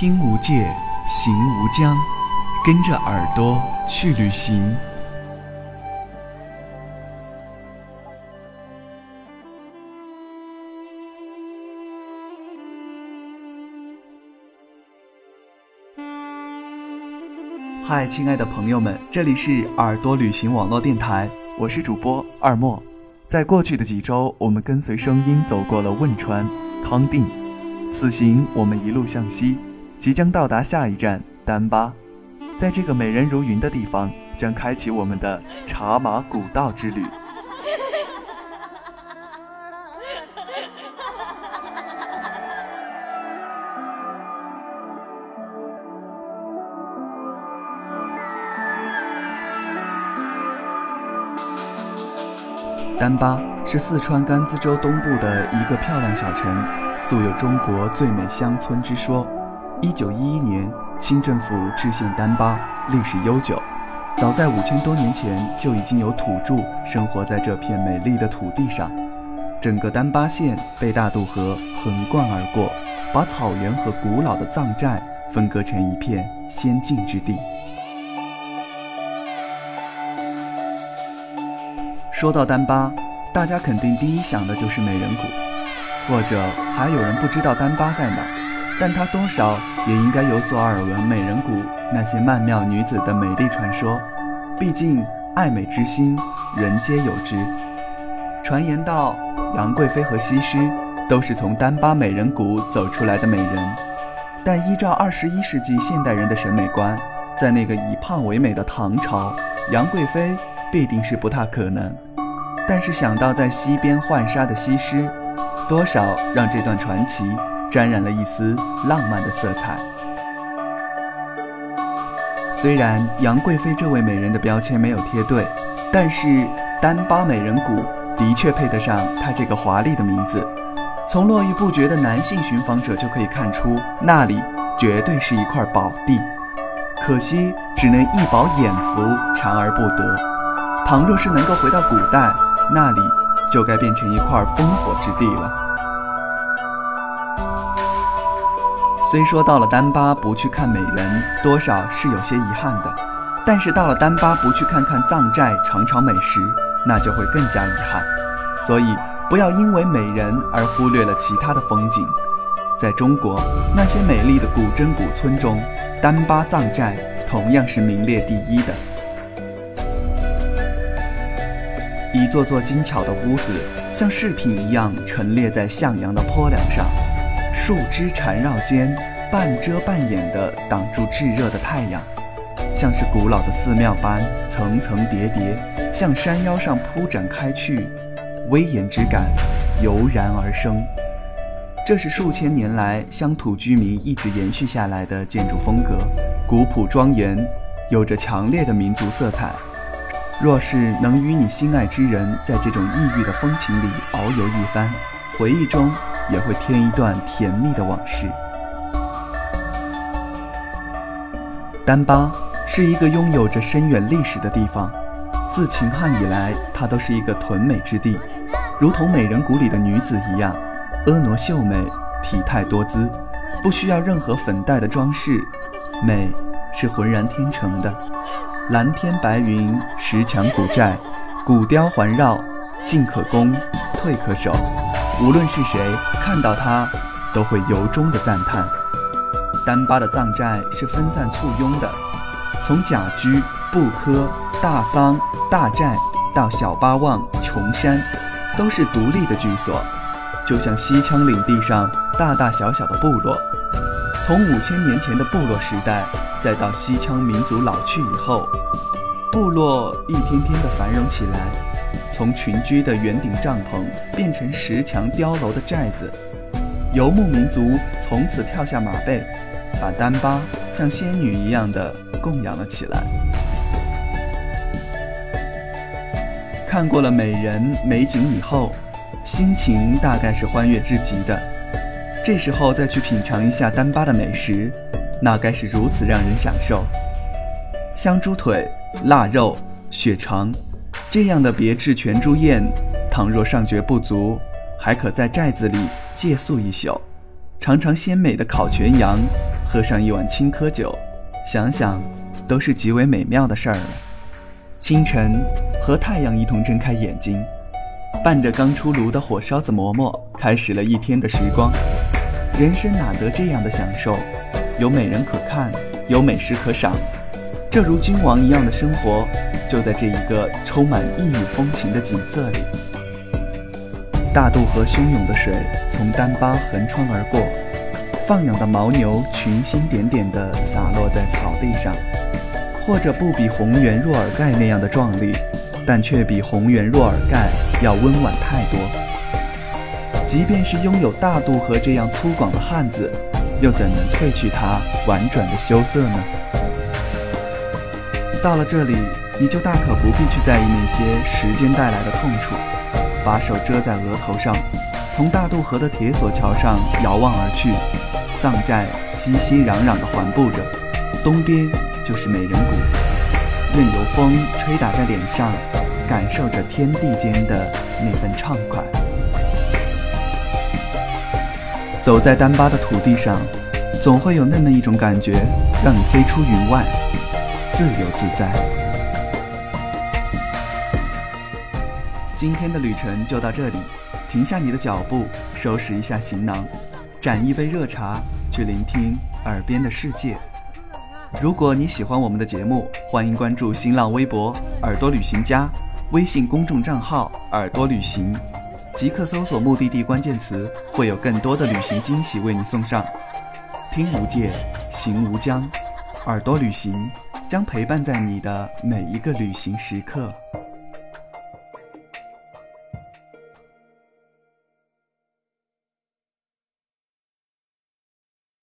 听无界，行无疆，跟着耳朵去旅行。嗨，亲爱的朋友们，这里是耳朵旅行网络电台，我是主播二莫。在过去的几周，我们跟随声音走过了汶川、康定，此行我们一路向西，即将到达下一站丹巴。在这个美人如云的地方，将开启我们的茶马古道之旅。丹巴是四川甘孜州东部的一个漂亮小城，素有“中国最美乡村”之说。一九一一年，清政府置县丹巴，历史悠久。早在五千多年前，就已经有土著生活在这片美丽的土地上。整个丹巴县被大渡河横贯而过，把草原和古老的藏寨分割成一片仙境之地。说到丹巴，大家肯定第一想的就是美人谷，或者还有人不知道丹巴在哪，但他多少也应该有所耳闻美人谷那些曼妙女子的美丽传说。毕竟爱美之心，人皆有之。传言道，杨贵妃和西施都是从丹巴美人谷走出来的美人，但依照二十一世纪现代人的审美观，在那个以胖为美的唐朝，杨贵妃必定是不太可能。但是想到在西边浣纱的西施，多少让这段传奇沾染了一丝浪漫的色彩。虽然杨贵妃这位美人的标签没有贴对，但是丹巴美人谷的确配得上她这个华丽的名字。从络绎不绝的男性寻访者就可以看出，那里绝对是一块宝地。可惜只能一饱眼福，馋而不得。倘若是能够回到古代，那里就该变成一块烽火之地了。虽说到了丹巴不去看美人，多少是有些遗憾的，但是到了丹巴不去看看藏寨、尝尝美食，那就会更加遗憾。所以不要因为美人而忽略了其他的风景。在中国那些美丽的古镇古村中，丹巴藏寨同样是名列第一的。一座座精巧的屋子，像饰品一样陈列在向阳的坡梁上，树枝缠绕间，半遮半掩地挡住炙热的太阳，像是古老的寺庙般层层叠叠，向山腰上铺展开去，威严之感油然而生。这是数千年来乡土居民一直延续下来的建筑风格，古朴庄严，有着强烈的民族色彩。若是能与你心爱之人在这种异域的风情里遨游一番，回忆中也会添一段甜蜜的往事。丹巴是一个拥有着深远历史的地方，自秦汉以来，它都是一个屯美之地，如同美人谷里的女子一样，婀娜秀美，体态多姿，不需要任何粉黛的装饰，美是浑然天成的。蓝天白云，石墙古寨，古雕环绕，进可攻，退可守。无论是谁看到它，都会由衷的赞叹。丹巴的藏寨是分散簇拥的，从甲居、布科、大桑、大寨到小巴旺、琼山，都是独立的居所，就像西羌领地上大大小小的部落。从五千年前的部落时代。再到西羌民族老去以后，部落一天天的繁荣起来，从群居的圆顶帐篷变成石墙碉楼的寨子，游牧民族从此跳下马背，把丹巴像仙女一样的供养了起来。看过了美人美景以后，心情大概是欢悦至极的，这时候再去品尝一下丹巴的美食。那该是如此让人享受，香猪腿、腊肉、血肠，这样的别致全猪宴，倘若尚觉不足，还可在寨子里借宿一宿，尝尝鲜美的烤全羊喝上一碗青稞酒，想想都是极为美妙的事儿了。清晨，和太阳一同睁开眼睛，伴着刚出炉的火烧子馍馍，开始了一天的时光。人生哪得这样的享受？有美人可看，有美食可赏，这如君王一样的生活，就在这一个充满异域风情的景色里。大渡河汹涌的水从丹巴横穿而过，放养的牦牛群星点点地洒落在草地上，或者不比红源若尔盖那样的壮丽，但却比红源若尔盖要温婉太多。即便是拥有大渡河这样粗犷的汉子，又怎能褪去它婉转的羞涩呢？到了这里，你就大可不必去在意那些时间带来的痛楚。把手遮在额头上，从大渡河的铁索桥上遥望而去，藏寨熙熙攘攘地环布着，东边就是美人谷，任由风吹打在脸上，感受着天地间的那份畅快。走在丹巴的土地上，总会有那么一种感觉，让你飞出云外，自由自在。今天的旅程就到这里，停下你的脚步，收拾一下行囊，盏一杯热茶，去聆听耳边的世界。如果你喜欢我们的节目，欢迎关注新浪微博“耳朵旅行家”，微信公众账号“耳朵旅行”，即刻搜索目的地关键词，会有更多的旅行惊喜为你送上。听无界，行无疆，耳朵旅行将陪伴在你的每一个旅行时刻。